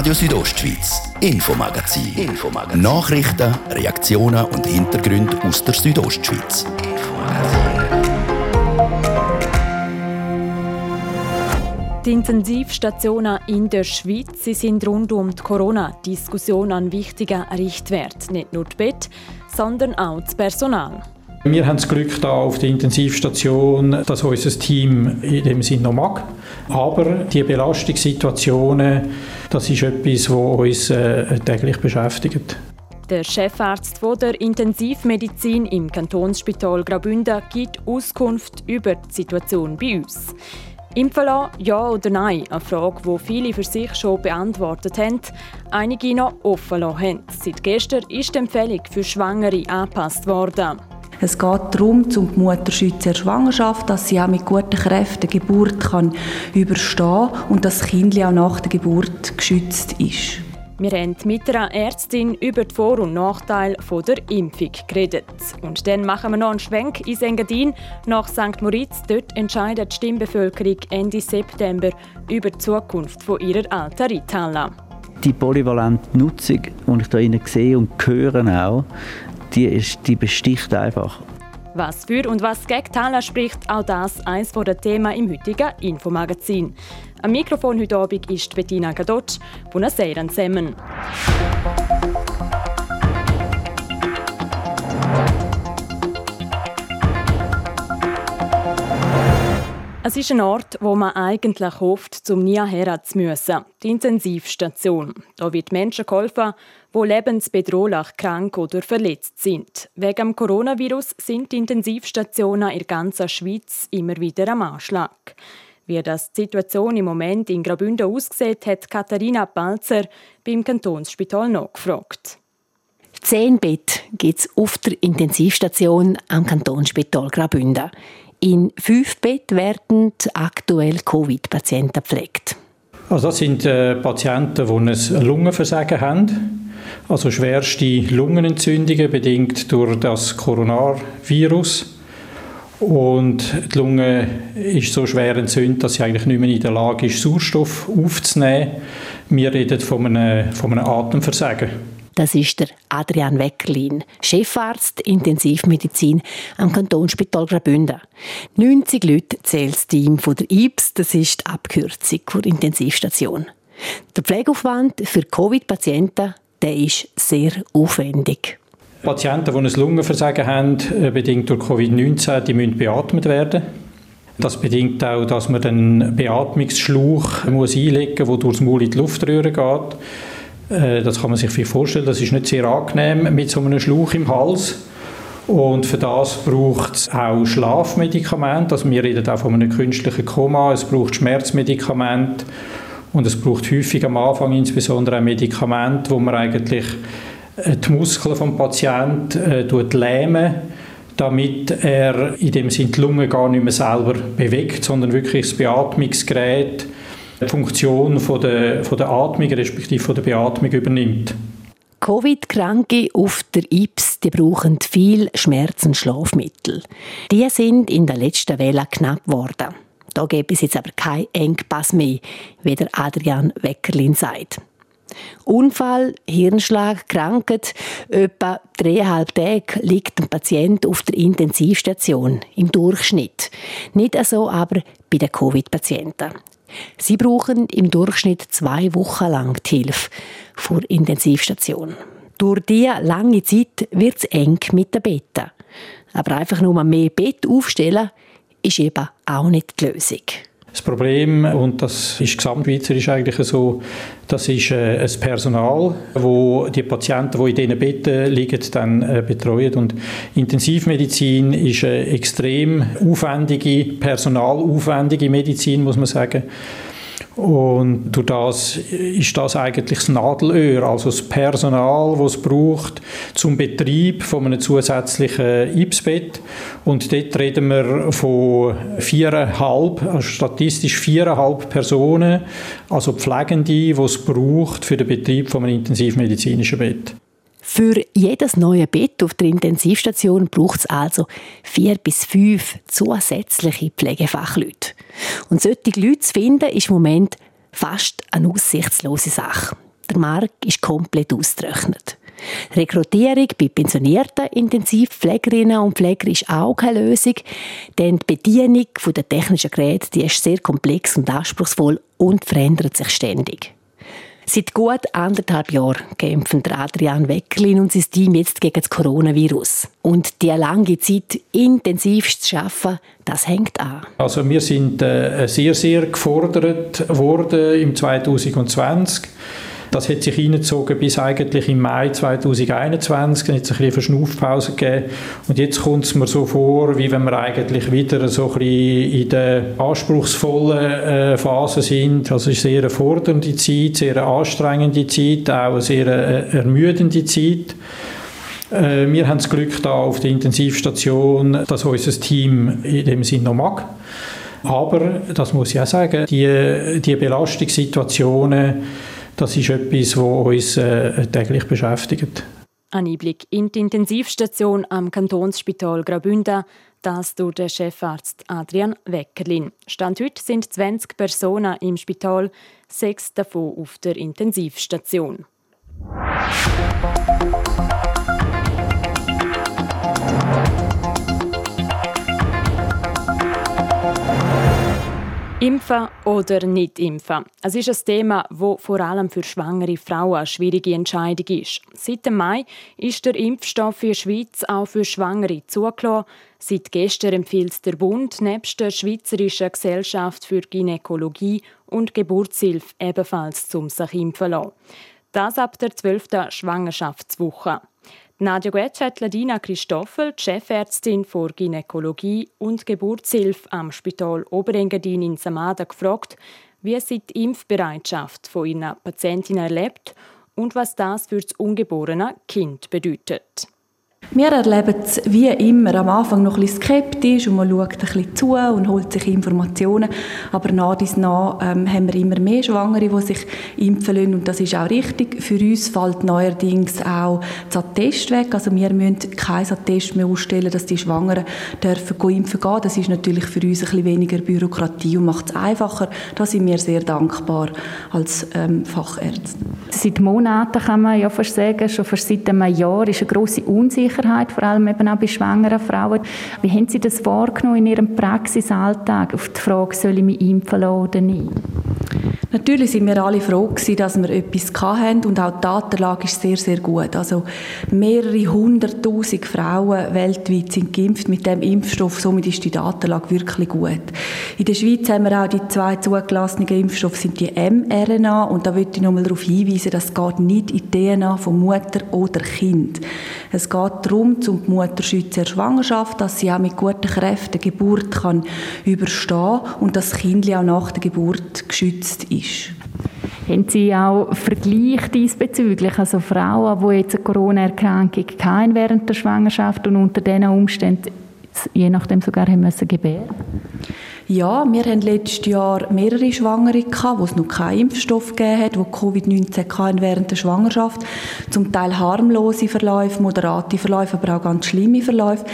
Radio Südostschweiz, Infomagazin. Infomagazin. Nachrichten, Reaktionen und Hintergründe aus der Südostschweiz. Die Intensivstationen in der Schweiz sie sind rund um die Corona-Diskussion ein wichtiger Richtwert. Nicht nur das Bett, sondern auch das Personal. Wir haben das Glück da auf der Intensivstation, dass unser Team in dem Sinn noch mag. Aber die Belastungssituationen, das ist etwas, was uns äh, täglich beschäftigt. Der Chefarzt der Intensivmedizin im Kantonsspital Graubünden gibt Auskunft über die Situation bei uns. Impfen lassen, ja oder nein? Eine Frage, die viele für sich schon beantwortet haben, einige noch offen lassen haben. Seit gestern ist die Empfehlung für Schwangere angepasst worden. Es geht darum, um die Mutter in der Schwangerschaft, dass sie auch mit guten Kräften die Geburt kann überstehen kann und dass das Kind auch nach der Geburt geschützt ist. Wir haben mit einer Ärztin über die Vor- und Nachteile der Impfung geredet. Und dann machen wir noch einen Schwenk ins Engadin nach St. Moritz. Dort entscheidet die Stimmbevölkerung Ende September über die Zukunft ihrer alten Reithalle. Die polyvalente Nutzung, die ich hier sehe und höre auch, die, ist, die besticht einfach. Was für und was gegen Thaler spricht, auch das eines der Themen im heutigen Infomagazin. Am Mikrofon heute Abend ist Bettina Gadotsch. Buonasera zusammen. Es ist ein Ort, wo man eigentlich hofft, zum nie zu müssen. Die Intensivstation. Da wird Menschen geholfen, die lebensbedrohlich krank oder verletzt sind. Wegen dem Coronavirus sind die Intensivstationen in der Schweiz immer wieder am Anschlag. Wie das die Situation im Moment in Graubünden aussieht, hat Katharina Balzer beim Kantonsspital nachgefragt. Zehn Bett gibt es auf der Intensivstation am Kantonsspital Graubünden. In fünf Bett werden aktuell Covid-Patienten gepflegt. Also das sind äh, Patienten, die ein Lungenversagen haben, also schwerste Lungenentzündungen bedingt durch das Coronavirus. Und die Lunge ist so schwer entzündet, dass sie eigentlich nicht mehr in der Lage ist, Sauerstoff aufzunehmen. Wir reden von einem, von einem Atemversagen. Das ist der Adrian Weckerlin, Chefarzt Intensivmedizin am Kantonsspital Graubünden. 90 Leute zählt das Team von der IPS, das ist die Abkürzung für Intensivstation. Der Pflegeaufwand für Covid-Patienten ist sehr aufwendig. Patienten, die ein Lungenversagen haben, äh, bedingt durch Covid-19, die müssen beatmet werden. Das bedingt auch, dass man einen Beatmungsschlauch einlegen muss, der durchs Maul in die Luftröhre geht. Äh, das kann man sich vielleicht vorstellen, das ist nicht sehr angenehm mit so einem Schlauch im Hals. Und für das braucht es auch Schlafmedikamente. Also wir reden auch von einem künstlichen Koma. Es braucht Schmerzmedikamente. Und es braucht häufig am Anfang insbesondere ein Medikament, wo man eigentlich äh, die Muskeln des Patienten äh, lähmen damit er in dem Sinne die Lunge gar nicht mehr selber bewegt, sondern wirklich das Beatmungsgerät die Funktion von der, von der Atmung respektive von der Beatmung übernimmt. Covid-Kranke auf der IPS die brauchen viel Schmerz- und Schlafmittel. Die sind in der letzten Welle knapp geworden. Da gibt es jetzt aber keinen Engpass mehr, wie der Adrian Weckerlin sagt. Unfall, Hirnschlag, Krankheit. Etwa dreieinhalb Tage liegt ein Patient auf der Intensivstation im Durchschnitt. Nicht so aber bei den Covid-Patienten. Sie brauchen im Durchschnitt zwei Wochen lang die Hilfe vor Intensivstation. Durch diese lange Zeit wird es eng mit den Betten. Aber einfach nur mehr Bett aufstellen, ist eben auch nicht die Lösung. Das Problem, und das ist gesamtschweizerisch eigentlich so, das ist äh, das Personal, wo die Patienten, die in diesen Betten liegen, dann äh, betreuen. Und Intensivmedizin ist eine extrem aufwendige, personalaufwendige Medizin, muss man sagen. Und durch das ist das eigentlich das Nadelöhr, also das Personal, das es braucht zum Betrieb von einem zusätzlichen IPS-Bett. Und dort reden wir von viereinhalb, also statistisch viereinhalb Personen, also Pflegende, die es braucht für den Betrieb von einem intensivmedizinischen Bett. Für jedes neue Bett auf der Intensivstation braucht es also vier bis fünf zusätzliche Pflegefachleute. Und solche Leute zu finden, ist im Moment fast eine aussichtslose Sache. der Markt ist komplett ausgerechnet. Rekrutierung bei pensionierten Intensivpflegerinnen und Pflegern ist auch keine Lösung, denn die Bedienung der technischen Geräte die ist sehr komplex und anspruchsvoll und verändert sich ständig. Seit gut anderthalb Jahren kämpfen Adrian Weckerlin und sein Team jetzt gegen das Coronavirus. Und die lange Zeit intensivst zu arbeiten, das hängt an. Also wir sind äh, sehr, sehr gefordert worden im 2020 das hat sich hineingezogen bis eigentlich im Mai 2021. Dann hat es ein eine Verschnaufpause gegeben. Und jetzt kommt es mir so vor, wie wenn wir eigentlich wieder so ein bisschen in der anspruchsvollen äh, Phase sind. Also es ist eine sehr fordernde Zeit, sehr anstrengende Zeit, auch eine sehr äh, ermüdende Zeit. Äh, wir haben das Glück da auf der Intensivstation, dass unser Team in dem Sinn noch mag. Aber, das muss ich auch sagen, die, die Belastungssituationen, das ist etwas, was uns äh, täglich beschäftigt. Ein Einblick in die Intensivstation am Kantonsspital Graubünden, das durch den Chefarzt Adrian Weckerlin. Stand heute sind 20 Personen im Spital, sechs davon auf der Intensivstation. Impfen oder nicht impfen? Es ist ein Thema, das vor allem für schwangere Frauen eine schwierige Entscheidung ist. Seit dem Mai ist der Impfstoff für die Schweiz auch für Schwangere zugelassen. Seit gestern empfiehlt der Bund nebst der Schweizerischen Gesellschaft für Gynäkologie und Geburtshilfe ebenfalls zum sich impfen lassen. Das ab der 12. Schwangerschaftswoche. Nadja Guetsch hat Ladina Christoffel, Chefärztin für Gynäkologie und Geburtshilfe am Spital Oberengadin in Samada, gefragt, wie sie die Impfbereitschaft von ihren Patientinnen erlebt und was das für das ungeborene Kind bedeutet. Wir erleben es wie immer am Anfang noch ein bisschen skeptisch und man schaut ein bisschen zu und holt sich Informationen. Aber nach dies nach ähm, haben wir immer mehr Schwangere, die sich impfen lassen und das ist auch richtig. Für uns fällt neuerdings auch das Attest weg. Also wir müssen kein Attest mehr ausstellen, dass die Schwangeren dürfen impfen gehen. Das ist natürlich für uns ein bisschen weniger Bürokratie und macht es einfacher. Da sind wir sehr dankbar als ähm, Fachärzte. Seit Monaten kann man ja fast sagen, schon fast seit einem Jahr ist eine grosse Unsicherheit Unsicherheit, vor allem eben auch bei schwangeren Frauen. Wie haben Sie das wahrgenommen in Ihrem Praxisalltag auf die Frage, soll ich mich impfen lassen oder nicht? Natürlich sind wir alle froh gewesen, dass wir etwas hatten und auch die Datenlage ist sehr, sehr gut. Also mehrere hunderttausend Frauen weltweit sind geimpft mit dem Impfstoff, somit ist die Datenlage wirklich gut. In der Schweiz haben wir auch die zwei zugelassenen Impfstoffe, sind die mRNA und da möchte ich nochmal darauf hinweisen, das geht nicht in die DNA von Mutter oder Kind. Es geht darum, um die Mutter schützen der Schwangerschaft, dass sie auch mit guten Kräften die Geburt kann überstehen und das Kind auch nach der Geburt geschützt ist ist. Haben Sie auch Vergleich diesbezüglich? Also Frauen, die jetzt eine Corona-Erkrankung hatten während der Schwangerschaft und unter diesen Umständen je nachdem sogar haben müssen gebären ja, wir hatten letztes Jahr mehrere Schwangere, gehabt, wo es noch keinen Impfstoff gegeben hat, die Covid-19 hatten während der Schwangerschaft. Zum Teil harmlose Verläufe, moderate Verläufe, aber auch ganz schlimme Verläufe.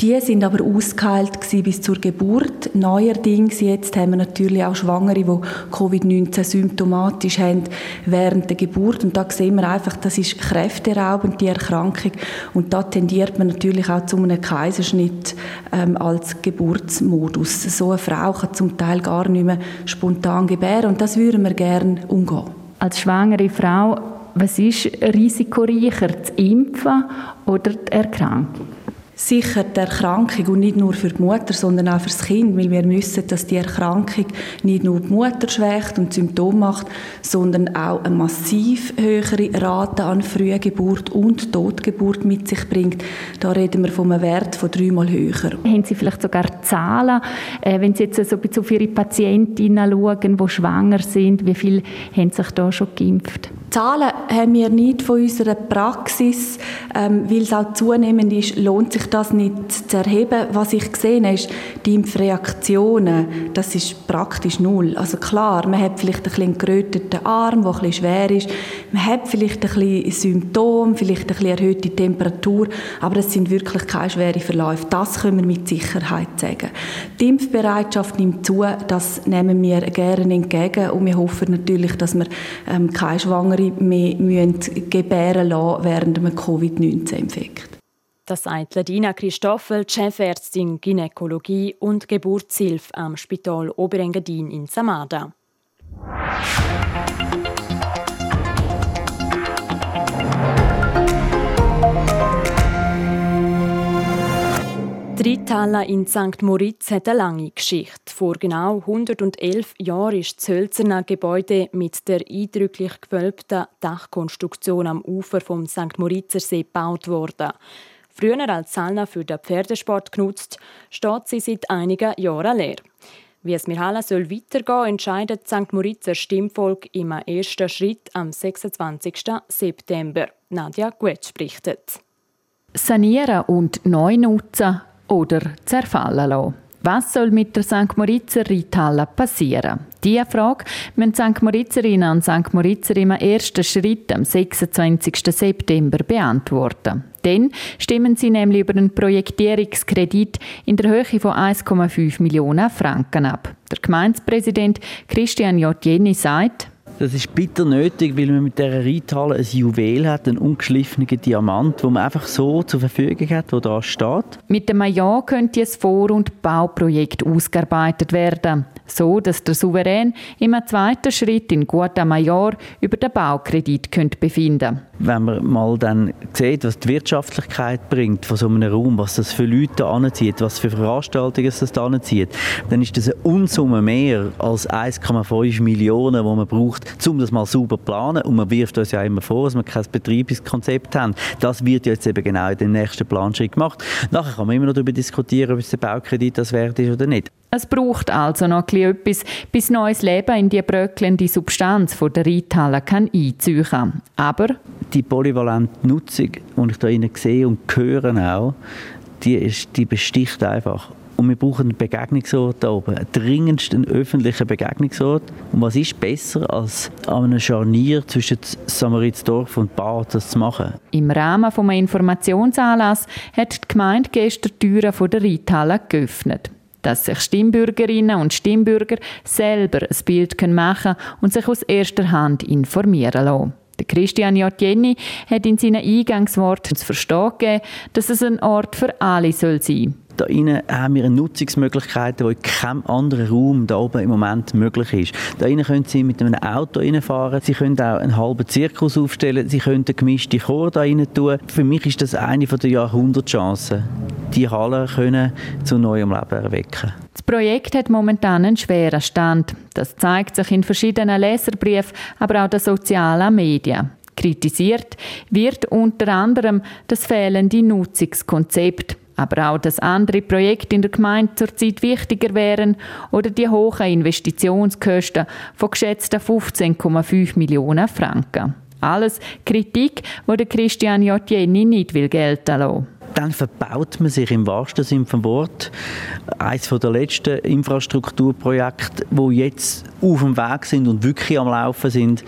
Die sind aber ausgeheilt bis zur Geburt. Neuerdings jetzt haben wir natürlich auch Schwangere, die Covid-19 symptomatisch haben während der Geburt. Und da sehen wir einfach, das ist kräfteraubend, die Erkrankung. Und da tendiert man natürlich auch zu einem Kaiserschnitt ähm, als Geburtsmodus. So eine Frau kann zum Teil gar nicht mehr spontan gebären und das würden wir gerne umgehen. Als schwangere Frau, was ist risikoreicher, das Impfen oder die Erkrankung? Sicher die Erkrankung und nicht nur für die Mutter, sondern auch für das Kind, weil wir müssen, dass die Erkrankung nicht nur die Mutter schwächt und Symptome macht, sondern auch eine massiv höhere Rate an Frühgeburt und Totgeburt mit sich bringt. Da reden wir von einem Wert von dreimal höher. Haben Sie vielleicht sogar Zahlen, äh, wenn Sie jetzt so ein auf Ihre Patientinnen schauen, die schwanger sind, wie viele haben sich da schon geimpft? Zahlen haben wir nicht von unserer Praxis, ähm, weil es auch zunehmend ist, lohnt sich das nicht zu erheben. Was ich gesehen habe, ist, die Impfreaktionen, das ist praktisch null. Also klar, man hat vielleicht ein bisschen geröteten Arm, der ein schwer ist. Man hat vielleicht ein bisschen Symptome, vielleicht ein bisschen erhöhte Temperatur, aber es sind wirklich keine schweren Verläufe. Das können wir mit Sicherheit sagen. Die Impfbereitschaft nimmt zu, das nehmen wir gerne entgegen und wir hoffen natürlich, dass wir ähm, keine Schwangere alle mehr müssen gebären lassen während einem Covid-19-Infekt. Das sagt Ladina Christoffel, Chefärztin Gynäkologie und Geburtshilfe am Spital Oberengadin in Samada. Die Reithalle in St. Moritz hat eine lange Geschichte. Vor genau 111 Jahren ist das hölzerne Gebäude mit der eindrücklich gewölbten Dachkonstruktion am Ufer vom St. Moritzer See gebaut worden. Früher als Sauna für den Pferdesport genutzt, steht sie seit einigen Jahren leer. Wie es mir Halle soll weitergehen, entscheidet St. Moritzer Stimmvolk im ersten Schritt am 26. September. Nadja Guetsch berichtet. Sanieren und neu nutzen oder zerfallen lassen. Was soll mit der St. Moritzer Reithalle passieren? Diese Frage müssen St. Moritzerinnen und St. Moritzer im ersten Schritt am 26. September beantworten. Dann stimmen sie nämlich über einen Projektierungskredit in der Höhe von 1,5 Millionen Franken ab. Der Gemeindepräsident Christian J. Jenny sagt, das ist bitter nötig, weil man mit dieser Reithalle ein Juwel hat, einen ungeschliffenen Diamant, wo man einfach so zur Verfügung hat, wo da steht. Mit dem Ja könnte ein Vor- und Bauprojekt ausgearbeitet werden so dass der Souverän im zweiten Schritt in guter Major über den Baukredit könnte befinden Wenn man mal dann sieht, was die Wirtschaftlichkeit bringt von so einem Raum, was das für Leute anzieht, was für Veranstaltungen es das anzieht, dann ist das eine Unsumme mehr als 1,5 Millionen, die man braucht, um das mal sauber zu planen. Und man wirft uns ja immer vor, dass wir kein Betriebskonzept haben. Das wird jetzt eben genau in den nächsten Planschritt gemacht. Nachher kann man immer noch darüber diskutieren, ob es der Baukredit das wert ist oder nicht. Es braucht also noch etwas, bis neues Leben in die bröckelnde Substanz von der Reithalle kann einziehen kann. Aber die polyvalente Nutzung, die ich da sehe und höre auch, die, ist, die besticht einfach. Und wir brauchen einen Begegnungsort da oben, dringendst einen öffentlichen Begegnungsort. Und was ist besser, als an einem Scharnier zwischen Samarizdorf und Bad das zu machen? Im Rahmen eines Informationsanlass hat die Gemeinde gestern die Türen der Reithalle geöffnet dass sich Stimmbürgerinnen und Stimmbürger selber ein Bild machen können und sich aus erster Hand informieren lassen. Der Christian J. Hat in seinen Eingangsworten zu verstehen gegeben, dass es ein Ort für alle soll sein soll. Da innen haben wir Nutzungsmöglichkeiten, die in keinem anderen Raum da oben im Moment möglich ist. Da innen können Sie mit einem Auto reinfahren, Sie können auch einen halben Zirkus aufstellen, Sie können einen gemischten Chor da rein tun. Für mich ist das eine der Jahrhundertchancen, die Halle können zu neuem Leben erwecken. Das Projekt hat momentan einen schweren Stand. Das zeigt sich in verschiedenen Leserbriefen, aber auch den sozialen Medien. Kritisiert wird unter anderem das fehlende Nutzungskonzept aber auch, dass andere Projekte in der Gemeinde zurzeit wichtiger wären oder die hohen Investitionskosten von geschätzten 15,5 Millionen Franken. Alles Kritik, die Christian Jotjeni nicht will gelten lassen dann verbaut man sich im wahrsten Sinne vom Wort eines der letzten Infrastrukturprojekte, wo jetzt auf dem Weg sind und wirklich am Laufen sind,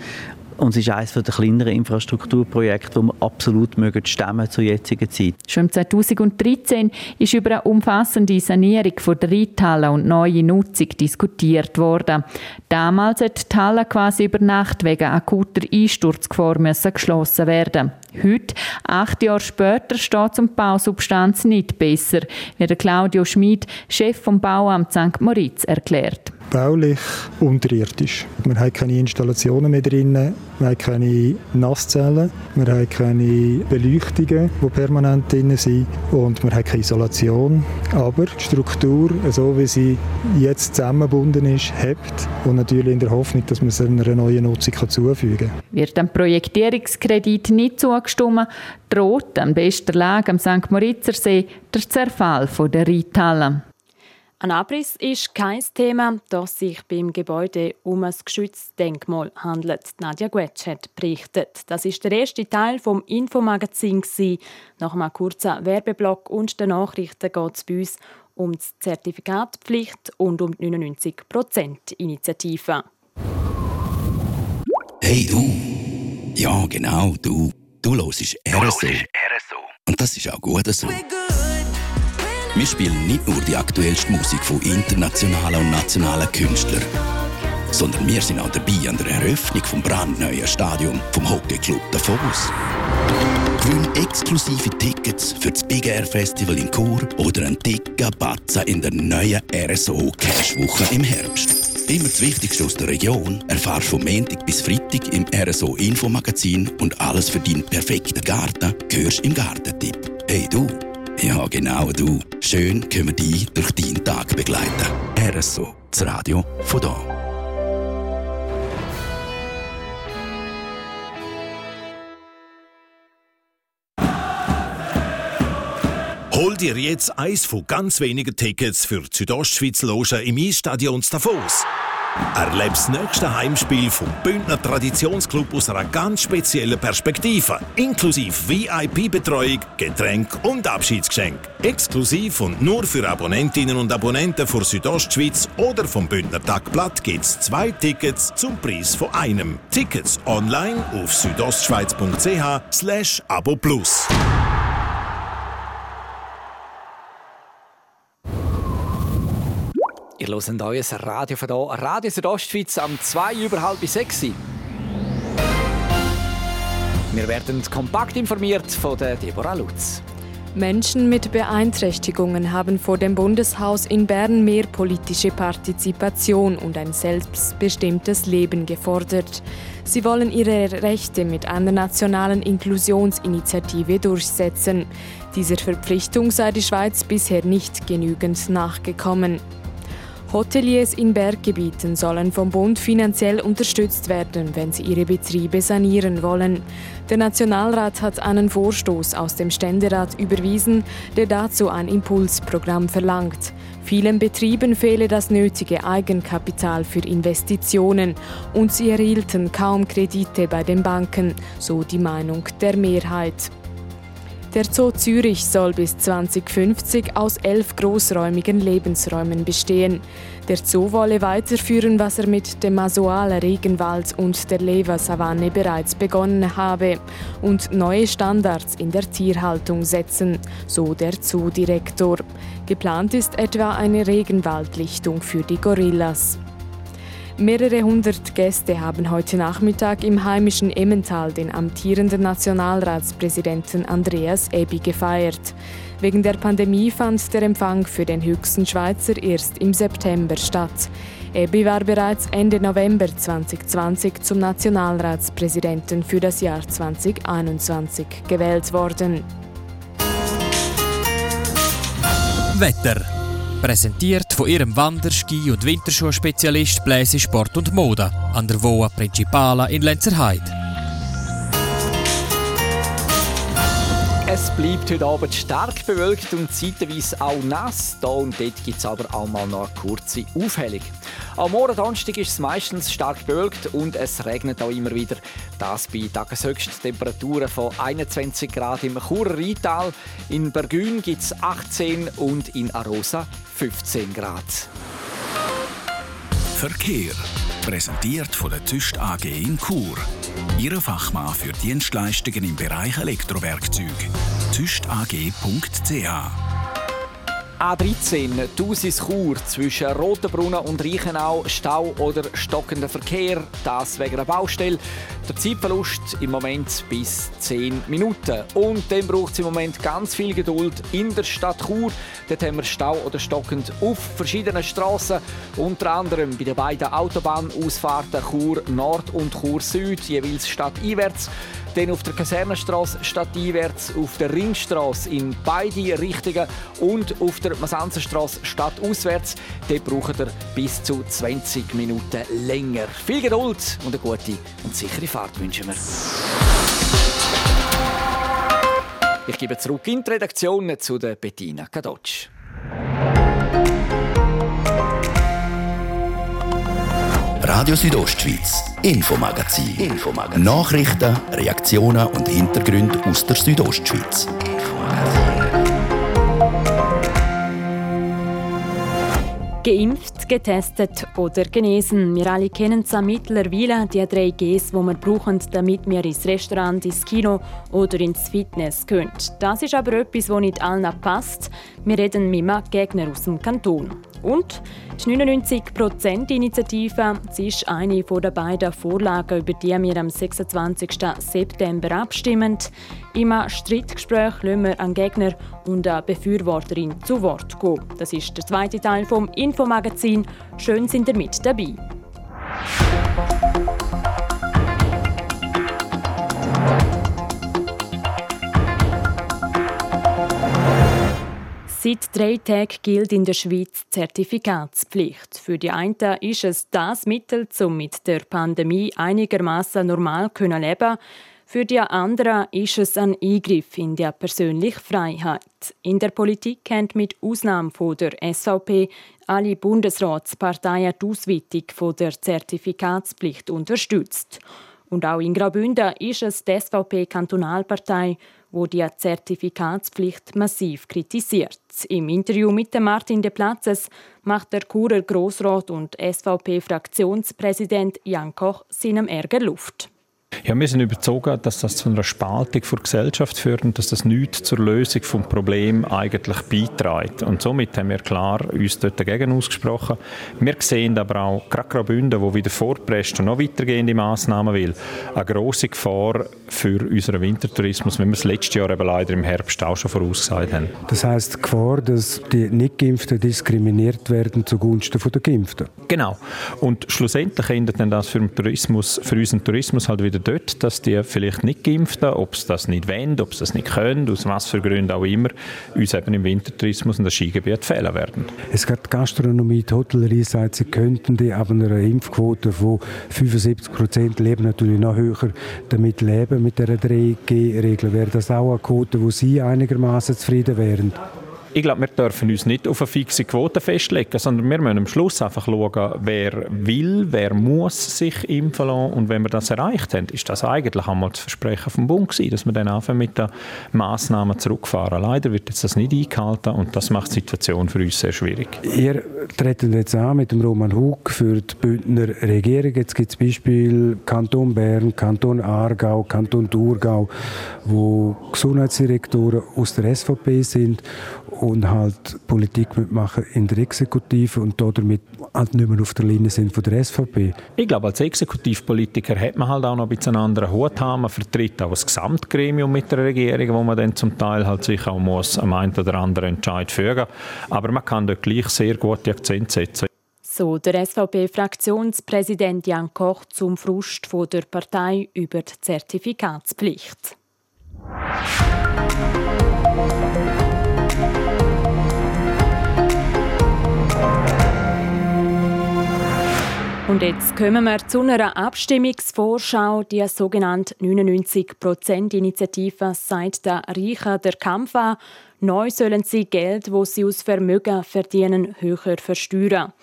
und es ist eines der kleineren Infrastrukturprojekte, die wir absolut mögen stemmen zur jetzigen Zeit. Schon 2013 ist über eine umfassende Sanierung von der Reithalle und neue Nutzung diskutiert worden. Damals hat die Halle quasi über Nacht wegen akuter Einsturzgefahr geschlossen werden. Heute, acht Jahre später, steht zum Bausubstanz nicht besser, wie der Claudio Schmid, Chef vom Bauamt St. Moritz, erklärt baulich unterirdisch. Wir haben keine Installationen mehr drin, wir haben keine Nasszellen, wir haben keine Beleuchtungen, die permanent drin sind und wir haben keine Isolation. Aber die Struktur, so wie sie jetzt zusammengebunden ist, hebt und natürlich in der Hoffnung, dass man es einer neuen Nutzung zufügen kann. Wird dem Projektierungskredit nicht zugestimmt, droht am besten Lage am St. Moritzer See der Zerfall der Reithalle. Ein Abriss ist kein Thema, da es sich beim Gebäude um ein geschütztes Denkmal handelt. Nadja Guetsch hat berichtet. Das ist der erste Teil vom Infomagazin. Nach einem kurzen Werbeblock und den Nachrichten geht es bei uns um die Zertifikatpflicht und um die 99%-Initiative. Hey du! Ja, genau, du. Du hörst RSO. Und das ist auch gut so. Wir spielen nicht nur die aktuellste Musik von internationalen und nationalen Künstlern. sondern wir sind auch dabei an der Eröffnung vom brandneuen Stadion vom Hockeyclub Davos. Gewinn exklusive Tickets für das Big Air Festival in Chur oder einen dicken Batzen in der neuen RSO Cash Woche im Herbst. Immer das Wichtigste aus der Region erfahrst du vom Montag bis Freitag im RSO Infomagazin und alles für deinen perfekten Garten hörst im Gartentipp. Hey du! Ja, genau du. Schön können wir dich durch deinen Tag begleiten. RSO, das Radio von hier. Hol dir jetzt eins von ganz wenigen Tickets für die Südostschweiz Loge im Eisstadion Davos. Erlebe das nächste Heimspiel vom Bündner Traditionsclub aus einer ganz speziellen Perspektive. Inklusive VIP-Betreuung, Getränk und Abschiedsgeschenk. Exklusiv und nur für Abonnentinnen und Abonnenten von Südostschweiz oder vom Bündner Tagblatt gibt es zwei Tickets zum Preis von einem. Tickets online auf südostschweiz.ch slash abo plus. Ihr hört euer Radio von hier, Radio Südostschweiz am 2 über halb 6. Wir werden kompakt informiert von der Deborah Lutz. Menschen mit Beeinträchtigungen haben vor dem Bundeshaus in Bern mehr politische Partizipation und ein selbstbestimmtes Leben gefordert. Sie wollen ihre Rechte mit einer nationalen Inklusionsinitiative durchsetzen. Dieser Verpflichtung sei die Schweiz bisher nicht genügend nachgekommen. Hoteliers in Berggebieten sollen vom Bund finanziell unterstützt werden, wenn sie ihre Betriebe sanieren wollen. Der Nationalrat hat einen Vorstoß aus dem Ständerat überwiesen, der dazu ein Impulsprogramm verlangt. Vielen Betrieben fehle das nötige Eigenkapital für Investitionen und sie erhielten kaum Kredite bei den Banken, so die Meinung der Mehrheit. Der Zoo Zürich soll bis 2050 aus elf großräumigen Lebensräumen bestehen. Der Zoo wolle weiterführen, was er mit dem Masoaler Regenwald und der Lever-Savanne bereits begonnen habe und neue Standards in der Tierhaltung setzen, so der Zoodirektor. Geplant ist etwa eine Regenwaldlichtung für die Gorillas. Mehrere hundert Gäste haben heute Nachmittag im heimischen Emmental den amtierenden Nationalratspräsidenten Andreas Ebi gefeiert. Wegen der Pandemie fand der Empfang für den höchsten Schweizer erst im September statt. Ebi war bereits Ende November 2020 zum Nationalratspräsidenten für das Jahr 2021 gewählt worden. Wetter Präsentiert von ihrem Wander-, Ski- und Winterschuhspezialist Bläse Sport und Mode an der Voa Principala in Lenzerheide. Es bleibt heute Abend stark bewölkt und zeitweise auch nass. Da und dort gibt es aber auch mal noch eine kurze Aufhellung. Am Morgen Donnerstag ist es meistens stark bewölkt und es regnet auch immer wieder. Das bei Tageshöchsten Temperaturen von 21 Grad im Churer Rheintal. In Bergün gibt es 18 und in Arosa 15 Grad. Verkehr. Präsentiert von der Tüst AG in Chur. Ihre Fachmann für Dienstleistungen im Bereich Elektrowerkzeug. tüstag.ch A13 Thusis Chur zwischen Rotenbrunnen und Reichenau Stau oder stockender Verkehr, das wegen einer Baustelle. Der Zeitverlust im Moment bis 10 Minuten. Und dann braucht es im Moment ganz viel Geduld in der Stadt Chur. Dort haben wir Stau oder stockend auf verschiedenen Straßen, unter anderem bei den beiden Autobahnausfahrten Chur Nord und Chur Süd, jeweils stadteinwärts. Dann auf der Kasernenstraße stadteinwärts, auf der Ringstraße in beide Richtungen und auf der Masanzerstraße stadtauswärts. Dort braucht ihr bis zu 20 Minuten länger. Viel Geduld und eine gute und sichere Fahrt wünschen wir. Ich gebe zurück in die Redaktion zu Bettina Kadocz. Radio Südostschweiz, Infomagazin. Infomagazin. Nachrichten, Reaktionen und Hintergründe aus der Südostschweiz. Geimpft, getestet oder genesen. Wir alle kennen es mittlerweile, die drei Gs, die wir brauchen, damit wir ins Restaurant, ins Kino oder ins Fitness können. Das ist aber etwas, das nicht allen passt. Wir reden mit einem Gegner aus dem Kanton. Und die 99%-Initiative ist eine der beiden Vorlagen, über die wir am 26. September abstimmen. Im Streitgespräch lassen wir einen Gegner und eine Befürworterin zu Wort gehen. Das ist der zweite Teil vom Infomagazin. Schön sind ihr mit dabei. Seit drei Tagen gilt in der Schweiz Zertifikatspflicht. Für die einen ist es das Mittel, um mit der Pandemie einigermaßen normal zu leben. Für die anderen ist es ein Eingriff in die persönliche Freiheit. In der Politik haben mit Ausnahme von der SVP alle Bundesratsparteien die Ausweitung der Zertifikatspflicht unterstützt. Und auch in Graubünden ist es die SVP-Kantonalpartei, wo die Zertifikatspflicht massiv kritisiert. Im Interview mit Martin de Platzes macht der Churer Grossrat und SVP-Fraktionspräsident Jan Koch seinem Ärger Luft. Ja, wir sind überzeugt, dass das zu einer Spaltung der Gesellschaft führt und dass das nichts zur Lösung des Problems eigentlich beiträgt. Und somit haben wir klar uns dort dagegen ausgesprochen. Wir sehen aber auch, gerade Graubünden, wo wieder vorpresst und noch weitergehende Massnahmen will, eine grosse Gefahr für unseren Wintertourismus, wie wir es letztes Jahr eben leider im Herbst auch schon vorausgesagt haben. Das heißt die Gefahr, dass die Nicht-Geimpften diskriminiert werden zugunsten der Geimpften? Genau. Und schlussendlich endet dann das für, den Tourismus, für unseren Tourismus halt wieder wieder dort, dass die vielleicht nicht Geimpften, ob sie das nicht wollen, ob sie das nicht können, aus was für Gründen auch immer, uns eben im Wintertourismus und das Skigebiet fehlen werden. Es gibt Gastronomie, die Hotellerie sagt, sie könnten die aber einer Impfquote von 75 Prozent leben natürlich noch höher damit leben mit der 3G-Regel. Wäre das auch eine Quote, wo Sie einigermaßen zufrieden wären? Ich glaube, wir dürfen uns nicht auf eine fixe Quote festlegen, sondern wir müssen am Schluss einfach schauen, wer will, wer muss sich impfen lassen. Und wenn wir das erreicht haben, ist das eigentlich einmal das Versprechen vom Bund gewesen, dass wir dann anfangen mit den Massnahmen zurückfahren. Leider wird jetzt das nicht eingehalten und das macht die Situation für uns sehr schwierig. Ihr treten jetzt an mit dem Roman Hug für die Bündner Regierung. Jetzt gibt es Beispiel Kanton Bern, Kanton Aargau, Kanton Thurgau, wo Gesundheitsdirektoren aus der SVP sind und halt Politik mitmachen in der Exekutive und damit halt nicht mehr auf der Linie sind von der SVP. Ich glaube, als Exekutivpolitiker hat man halt auch noch ein bisschen einen anderen Hut haben. Man vertritt auch das Gesamtgremium mit der Regierung, wo man dann zum Teil halt sich auch muss am einen oder anderen Entscheid fügen. Aber man kann dort gleich sehr gute Akzente setzen. So der SVP-Fraktionspräsident Jan Koch zum Frust von der Partei über die Zertifikatspflicht. Und jetzt kommen wir zu einer Abstimmungsvorschau. Die sogenannte 99%-Initiative sagt der Reichen der Kampf an. Neu sollen sie Geld, das sie aus Vermögen verdienen, höher versteuern.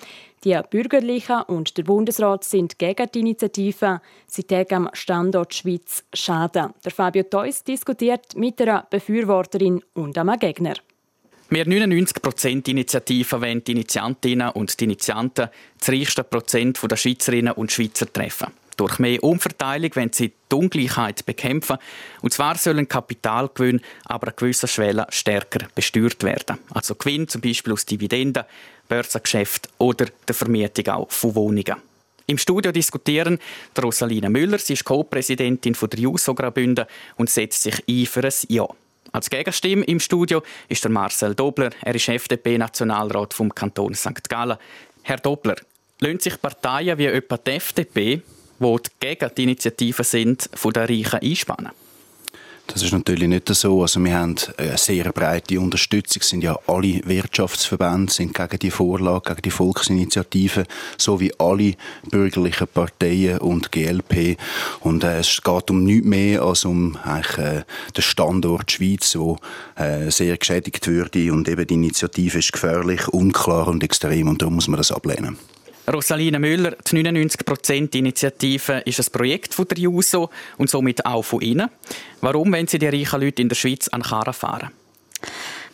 Die Bürgerlichen und der Bundesrat sind gegen die Initiative. Sie tragen am Standort Schweiz Schaden. Der Fabio Theus diskutiert mit einer Befürworterin und einem Gegner. Wir 99% Initiative wollen die Initiantinnen und die Initianten das reichste Prozent der Schweizerinnen und Schweizer treffen. Durch mehr Umverteilung wollen sie die Ungleichheit bekämpfen. Und zwar sollen Kapitalgewinne aber an gewissen Schwellen stärker besteuert werden. Also Gewinn zum Beispiel aus Dividenden, Börsengeschäft oder der Vermietung auch von Wohnungen. Im Studio diskutieren Rosaline Müller, sie ist Co-Präsidentin der JUSO Graubünden und setzt sich ein für ein Ja. Als Gegenstimme im Studio ist der Marcel Dobler. Er ist FDP-Nationalrat vom Kanton St. Gallen. Herr Dobler, lassen sich Parteien wie etwa die FDP, die gegen die Initiative sind, von den Reichen einspannen? Das ist natürlich nicht so. Also wir haben eine sehr breite Unterstützung. Es sind ja alle Wirtschaftsverbände sind gegen die Vorlage, gegen die Volksinitiative, so wie alle bürgerlichen Parteien und GLP. Und äh, es geht um nichts mehr als um eigentlich, äh, den Standort Schweiz, wo äh, sehr geschädigt würde. Und eben die Initiative ist gefährlich, unklar und extrem. Und darum muss man das ablehnen. Rosaline Müller, die 99%-Initiative ist ein Projekt von der JUSO und somit auch von Ihnen. Warum wollen Sie die reichen Leute in der Schweiz an Karren fahren?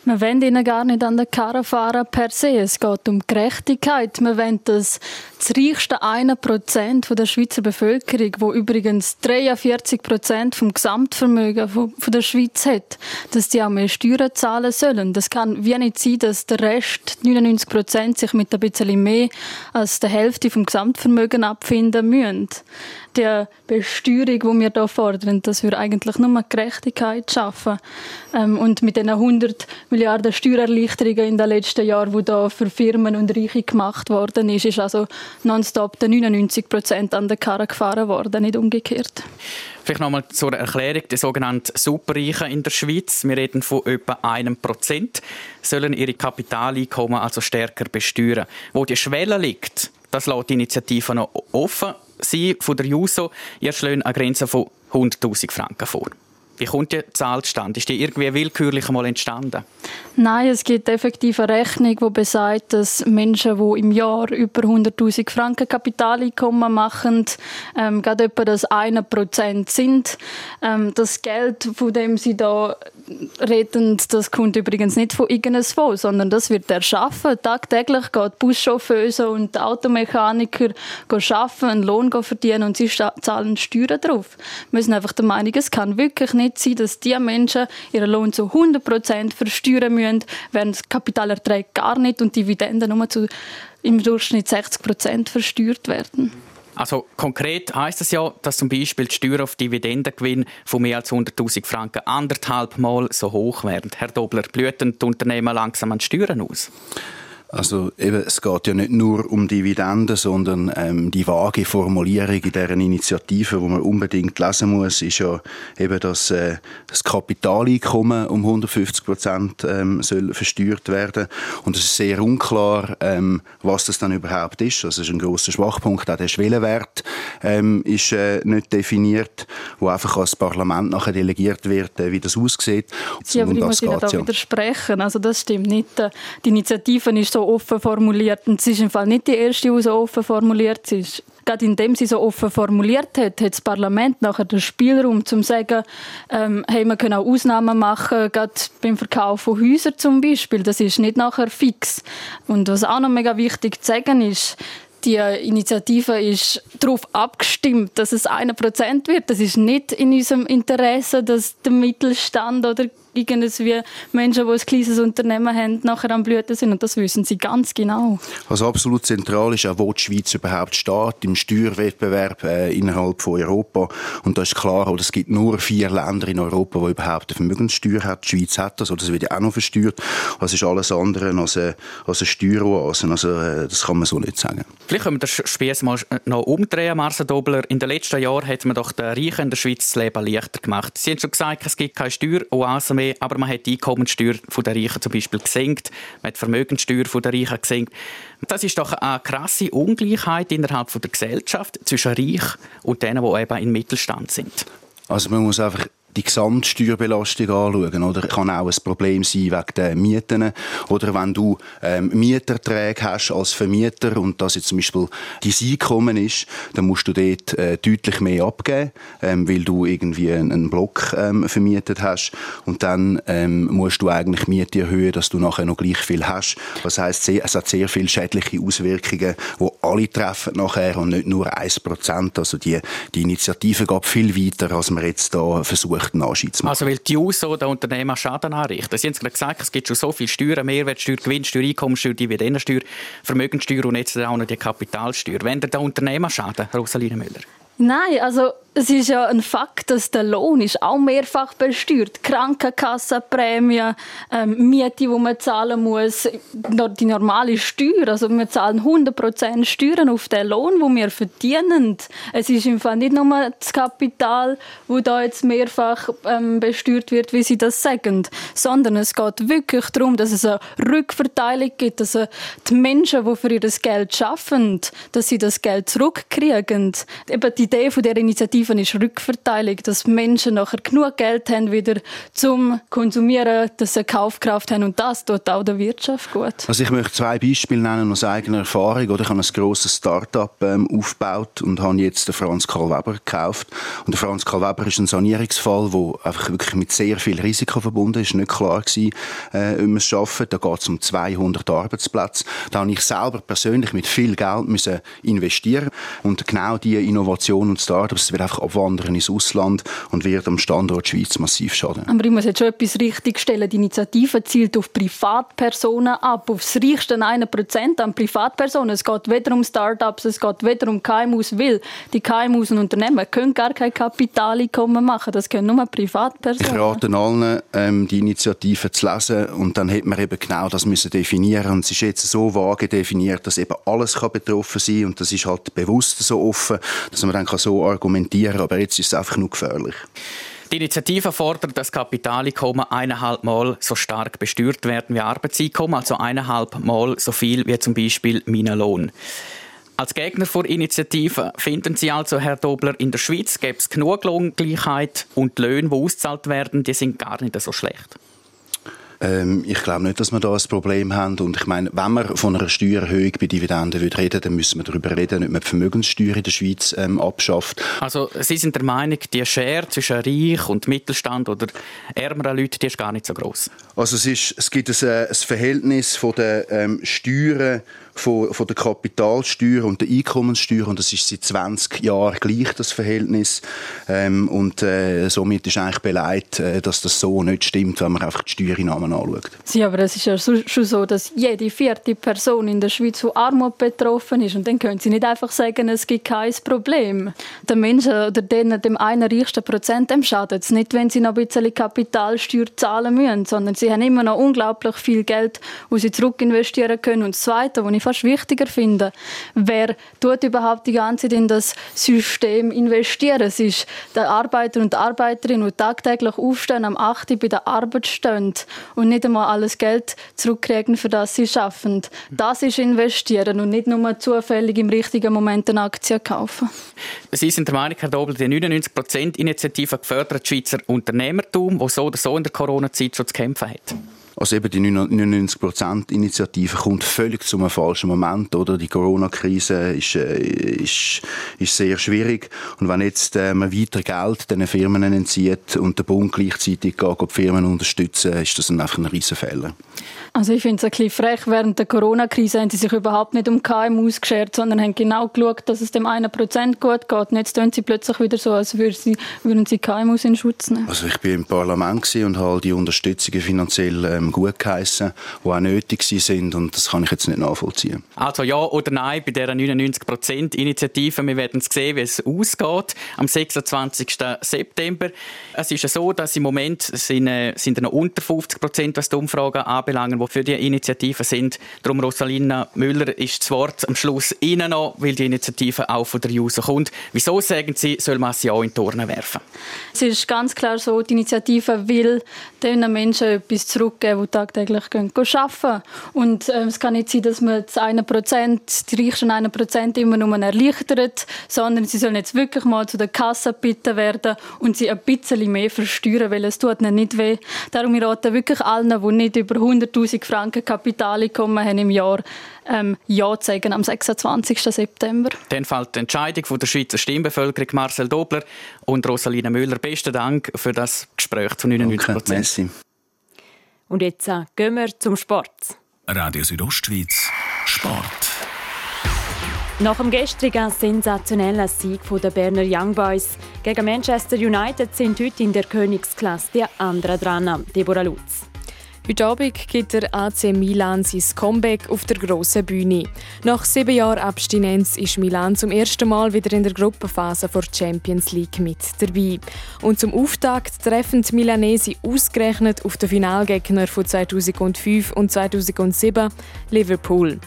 Wir wollen ihnen gar nicht an der Karre fahren per se. Es geht um Gerechtigkeit. Wir wollen, dass das reichste 1% der Schweizer Bevölkerung, wo übrigens 43% vom Gesamtvermögen der Schweiz hat, dass die auch mehr Steuern zahlen sollen. Das kann wie nicht sein, dass der Rest, 99%, sich mit ein bisschen mehr als der Hälfte vom Gesamtvermögen abfinden müssen der Besteuerung, die wir hier fordern, dass wir eigentlich nur Gerechtigkeit schaffen. Ähm, und mit den 100 Milliarden Steuererleichterungen in den letzten Jahren, die da für Firmen und Reiche gemacht worden ist, ist also nonstop 99 Prozent an der Karre gefahren worden, nicht umgekehrt. Vielleicht nochmal zur Erklärung. Die sogenannten Superreichen in der Schweiz, wir reden von etwa einem Prozent, sollen ihre Kapitaleinkommen also stärker besteuern. Wo die Schwelle liegt, das lässt die Initiative noch offen. Sie von der JUSO, ihr schlagen eine Grenze von 100'000 Franken vor. Wie kommt die Zahl zustande? Ist die irgendwie willkürlich mal entstanden? Nein, es gibt effektiv eine Rechnung, die besagt, dass Menschen, die im Jahr über 100.000 Franken Kapitaleinkommen machen, ähm, gerade etwa das 1% sind. Ähm, das Geld, von dem sie da reden, das kommt übrigens nicht von irgendwo, sondern das wird erschaffen. Tagtäglich geht Buschauffeuse und Automechaniker arbeiten, einen Lohn verdienen und sie zahlen Steuern drauf. Wir sind einfach der Meinung, es kann wirklich nicht sein, dass diese Menschen ihren Lohn zu 100% versteuern müssen, während Kapitalerträge gar nicht und Dividenden nur zu im Durchschnitt 60% versteuert werden. Also konkret heißt es das ja, dass zum Beispiel die Steuer auf Dividendengewinn von mehr als 100.000 Franken anderthalb Mal so hoch werden. Herr Dobler, blühten die Unternehmen langsam an Steuern aus? Also eben, es geht ja nicht nur um Dividenden, sondern ähm, die vage Formulierung in deren Initiative, wo man unbedingt lesen muss, ist ja eben, dass äh, das Kapitaleinkommen um 150 Prozent ähm, soll versteuert werden und es ist sehr unklar, ähm, was das dann überhaupt ist. Also das ist ein großer Schwachpunkt. Auch der Schwellenwert ähm, ist äh, nicht definiert, wo einfach als Parlament nachher delegiert wird, äh, wie das aussieht. Ja, aber ich muss Ihnen da ja. widersprechen. Also das stimmt nicht. Die Initiative ist so offen formuliert. Und es ist im Fall nicht die erste, die so offen formuliert ist. Gerade indem sie so offen formuliert hat, hat das Parlament nachher den Spielraum, um zu sagen, ähm, hey, wir können auch Ausnahmen machen, gerade beim Verkauf von Häusern zum Beispiel. Das ist nicht nachher fix. Und was auch noch mega wichtig zu sagen ist, die Initiative ist darauf abgestimmt, dass es 1% wird. Das ist nicht in unserem Interesse, dass der Mittelstand oder irgendwie Menschen, die ein kleines Unternehmen haben, nachher am Blüten sind. Und das wissen sie ganz genau. Was absolut zentral ist, auch wo die Schweiz überhaupt steht, im Steuerwettbewerb äh, innerhalb von Europa. Und da ist klar, oder es gibt nur vier Länder in Europa, die überhaupt eine Vermögenssteuer haben. Die Schweiz hat das, oder das wird ja auch noch versteuert. Das ist alles andere als eine, als eine Steueroase. Also, äh, das kann man so nicht sagen. Vielleicht können wir das Spiel mal noch umdrehen, Marcel Dobler. In den letzten Jahren hat man doch den Reichen in der Schweiz das Leben leichter gemacht. Sie haben schon gesagt, es gibt keine Steueroase mehr mehr, aber man hat die Einkommenssteuer der Reichen zum Beispiel gesenkt, man hat die Vermögenssteuer der Reichen gesenkt. Das ist doch eine krasse Ungleichheit innerhalb der Gesellschaft zwischen Reich und denen, die eben im Mittelstand sind. Also man muss einfach die Gesamtsteuerbelastung anschauen. Oder kann auch ein Problem sein wegen den Mieten. Oder wenn du ähm, Mieterträge hast als Vermieter und das jetzt zum Beispiel dein Einkommen ist, dann musst du dort äh, deutlich mehr abgeben, ähm, weil du irgendwie einen, Block ähm, vermietet hast. Und dann ähm, musst du eigentlich Miete erhöhen, dass du nachher noch gleich viel hast. Das heisst, es hat sehr viele schädliche Auswirkungen, die alle treffen nachher und nicht nur 1%. Also die, die Initiative geht viel weiter, als man jetzt da versucht möchten Anschein zu machen. Also weil die USO den Unternehmen Schaden anrichten. Sie haben gerade gesagt, es gibt schon so viele Steuern, Mehrwertsteuer, Gewinnsteuer, Einkommensteuer, Dividendensteuer, Vermögenssteuer und jetzt auch noch die Kapitalsteuer. Wenn der Unternehmer Schaden, Rosaline Müller? Nein, also es ist ja ein Fakt, dass der Lohn ist auch mehrfach besteuert. Krankenkassenprämie, ähm, Miete, die man zahlen muss, die normale Steuer. Also wir zahlen 100% Steuern auf den Lohn, den wir verdienen. Es ist im Fall nicht nur das Kapital, wo da jetzt mehrfach ähm, besteuert wird, wie Sie das sagen, sondern es geht wirklich darum, dass es eine Rückverteilung gibt, dass die Menschen, die für ihr Geld schaffen, dass sie das Geld zurückkriegen. Eben die Idee von der Initiative Initiative ist Rückverteilung, dass Menschen nachher genug Geld haben wieder zum Konsumieren, dass sie Kaufkraft haben und das tut auch der Wirtschaft gut. Also ich möchte zwei Beispiele nennen aus eigener Erfahrung. Oder ich habe ein grosses Start-up ähm, aufgebaut und habe jetzt den Franz Karl Weber gekauft. Und der Franz Karl Weber ist ein Sanierungsfall, der einfach wirklich mit sehr viel Risiko verbunden ist. Nicht klar gewesen, äh, ob wir es schaffen. Da geht es um 200 Arbeitsplätze. Da habe ich selber persönlich mit viel Geld müssen investieren und genau diese Innovation und Startups wird einfach abwandern ins Ausland und wird am Standort Schweiz massiv schaden. Aber ich muss jetzt schon etwas richtigstellen. Die Initiative zielt auf Privatpersonen ab, auf das reichste 1% an Privatpersonen. Es geht weder um Startups, es geht weder um KMUs, weil die KMUs und Unternehmen können gar kein Kapitaleinkommen machen. Das können nur Privatpersonen. Ich rate allen, ähm, die Initiative zu lesen und dann hätte man eben genau das müssen definieren und es ist jetzt so vage definiert, dass eben alles kann betroffen sein und das ist halt bewusst so offen, dass man dann so argumentieren kann, aber jetzt ist es einfach nur gefährlich. Die Initiative fordert, dass Kapitaleinkommen eineinhalb Mal so stark besteuert werden wie Arbeitseinkommen, also eineinhalb Mal so viel wie zum Beispiel Lohn. Als Gegner der Initiative finden Sie also, Herr Dobler, in der Schweiz gäbe es genug Lohngleichheit und die Löhne, die ausgezahlt werden, die sind gar nicht so schlecht. Ähm, ich glaube nicht, dass wir da ein Problem haben. Und ich meine, wenn wir von einer Steuererhöhung bei Dividenden reden dann müssen wir darüber reden, ob man die Vermögenssteuer in der Schweiz ähm, abschafft. Also Sie sind der Meinung, die Schere zwischen Reich und Mittelstand oder ärmeren Leuten, die ist gar nicht so groß. Also es, ist, es gibt ein, ein Verhältnis von den ähm, Steuern von, von der Kapitalsteuer und der Einkommenssteuer und das ist seit 20 Jahren gleich, das Verhältnis. Ähm, und äh, somit ist eigentlich beleidigt, äh, dass das so nicht stimmt, wenn man einfach die Steuereinnahmen anschaut. Ja, aber es ist ja schon so, dass jede vierte Person in der Schweiz von Armut betroffen ist und dann können Sie nicht einfach sagen, es gibt kein Problem. Den Menschen oder denen, dem einen reichsten Prozent, dem schadet es nicht, wenn sie noch ein bisschen Kapitalsteuer zahlen müssen, sondern sie haben immer noch unglaublich viel Geld, das sie zurück investieren können. Und das Zweite, was ich fast wichtiger finde. Wer tut überhaupt die ganze Zeit in das System investieren? Es ist der Arbeiter und die Arbeiterin, die tagtäglich aufstehen, am 8. bei der Arbeit stehen und nicht einmal alles Geld zurückkriegen, für das sie schaffen. Das ist investieren und nicht nur zufällig im richtigen Moment eine Aktie kaufen. Sie sind der Meinung, Herr Dobel, die 99%-Initiative gefördert Schweizer Unternehmertum, das so oder so in der Corona-Zeit schon zu kämpfen hat. Also eben die 99%-Initiative kommt völlig zum falschen Moment, oder? Die Corona-Krise ist, äh, ist, ist sehr schwierig. Und wenn jetzt äh, man weiter Geld den Firmen entzieht und der Bund gleichzeitig geht, die Firmen unterstützen, ist das einfach ein Riesenfehler. Also ich finde es ein bisschen frech. Während der Corona-Krise haben sie sich überhaupt nicht um KMUs geschert, sondern haben genau geschaut, dass es dem einen Prozent gut geht. Und jetzt tun sie plötzlich wieder so, als würden sie, würden sie KMUs in Schutz nehmen. Also ich bin im Parlament und habe die Unterstützungen finanziell ähm, gut geheissen, die auch nötig sind und das kann ich jetzt nicht nachvollziehen. Also ja oder nein bei dieser 99%-Initiative. Wir werden sehen, wie es ausgeht am 26. September. Es ist ja so, dass im Moment sind, äh, sind noch unter 50%, was die Umfragen anbelangt, die für die Initiative sind. Darum, Rosalina Müller, ist das Wort am Schluss Ihnen noch, weil die Initiative auch von der JUSO kommt. Wieso sagen Sie, soll man sie auch in die Turnen werfen? Es ist ganz klar so, die Initiative will den Menschen etwas zurückgeben, die tagtäglich gehen, arbeiten. Und äh, es kann nicht sein, dass man das eine Prozent, die reichsten 1 Prozent immer nur erleichtert, sondern sie sollen jetzt wirklich mal zu der Kasse bitten werden und sie ein bisschen mehr versteuern, weil es tut ihnen nicht weh. Darum raten wirklich allen, die nicht über 100'000 Franken Kapitaleinkommen haben im Jahr, ähm, Ja zu sagen am 26. September. Dann fällt die Entscheidung von der Schweizer Stimmbevölkerung Marcel Dobler und Rosalina Müller. Besten Dank für das Gespräch zu 99 Prozent. Und jetzt äh, gehen wir zum Sport. Radio Südostschweiz, Sport. Nach dem gestrigen sensationellen Sieg der Berner Young Boys gegen Manchester United sind heute in der Königsklasse die anderen dran, Deborah Lutz. Heute Abend gibt der AC Milan sein Comeback auf der grossen Bühne. Nach sieben Jahren Abstinenz ist Milan zum ersten Mal wieder in der Gruppenphase der Champions League mit dabei. Und zum Auftakt treffen die Milanesi ausgerechnet auf den Finalgegner von 2005 und 2007, Liverpool.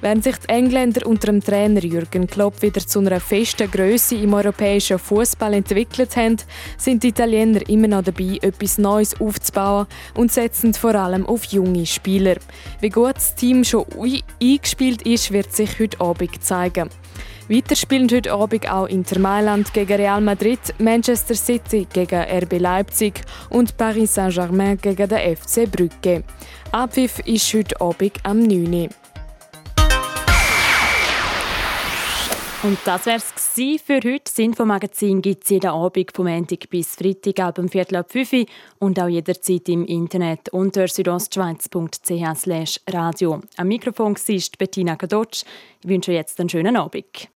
Während sich die Engländer unter dem Trainer Jürgen Klopp wieder zu einer festen Größe im europäischen Fußball entwickelt haben, sind die Italiener immer noch dabei, etwas Neues aufzubauen und setzen vor allem auf junge Spieler. Wie gut das Team schon eingespielt ist, wird sich heute Abend zeigen. Weiter spielen heute Abend auch Inter Mailand gegen Real Madrid, Manchester City gegen RB Leipzig und Paris Saint-Germain gegen den FC Brügge. Abpfiff ist heute Abend am 9. Uhr. Und das wäre es für heute. Das Infomagazin gibt es jeden Abend vom Montag bis Freitag ab um Viertel ab 5 Uhr und auch jederzeit im Internet unter südostschweiz.ch radio. Am Mikrofon war Bettina Kadotsch. Ich wünsche jetzt einen schönen Abend.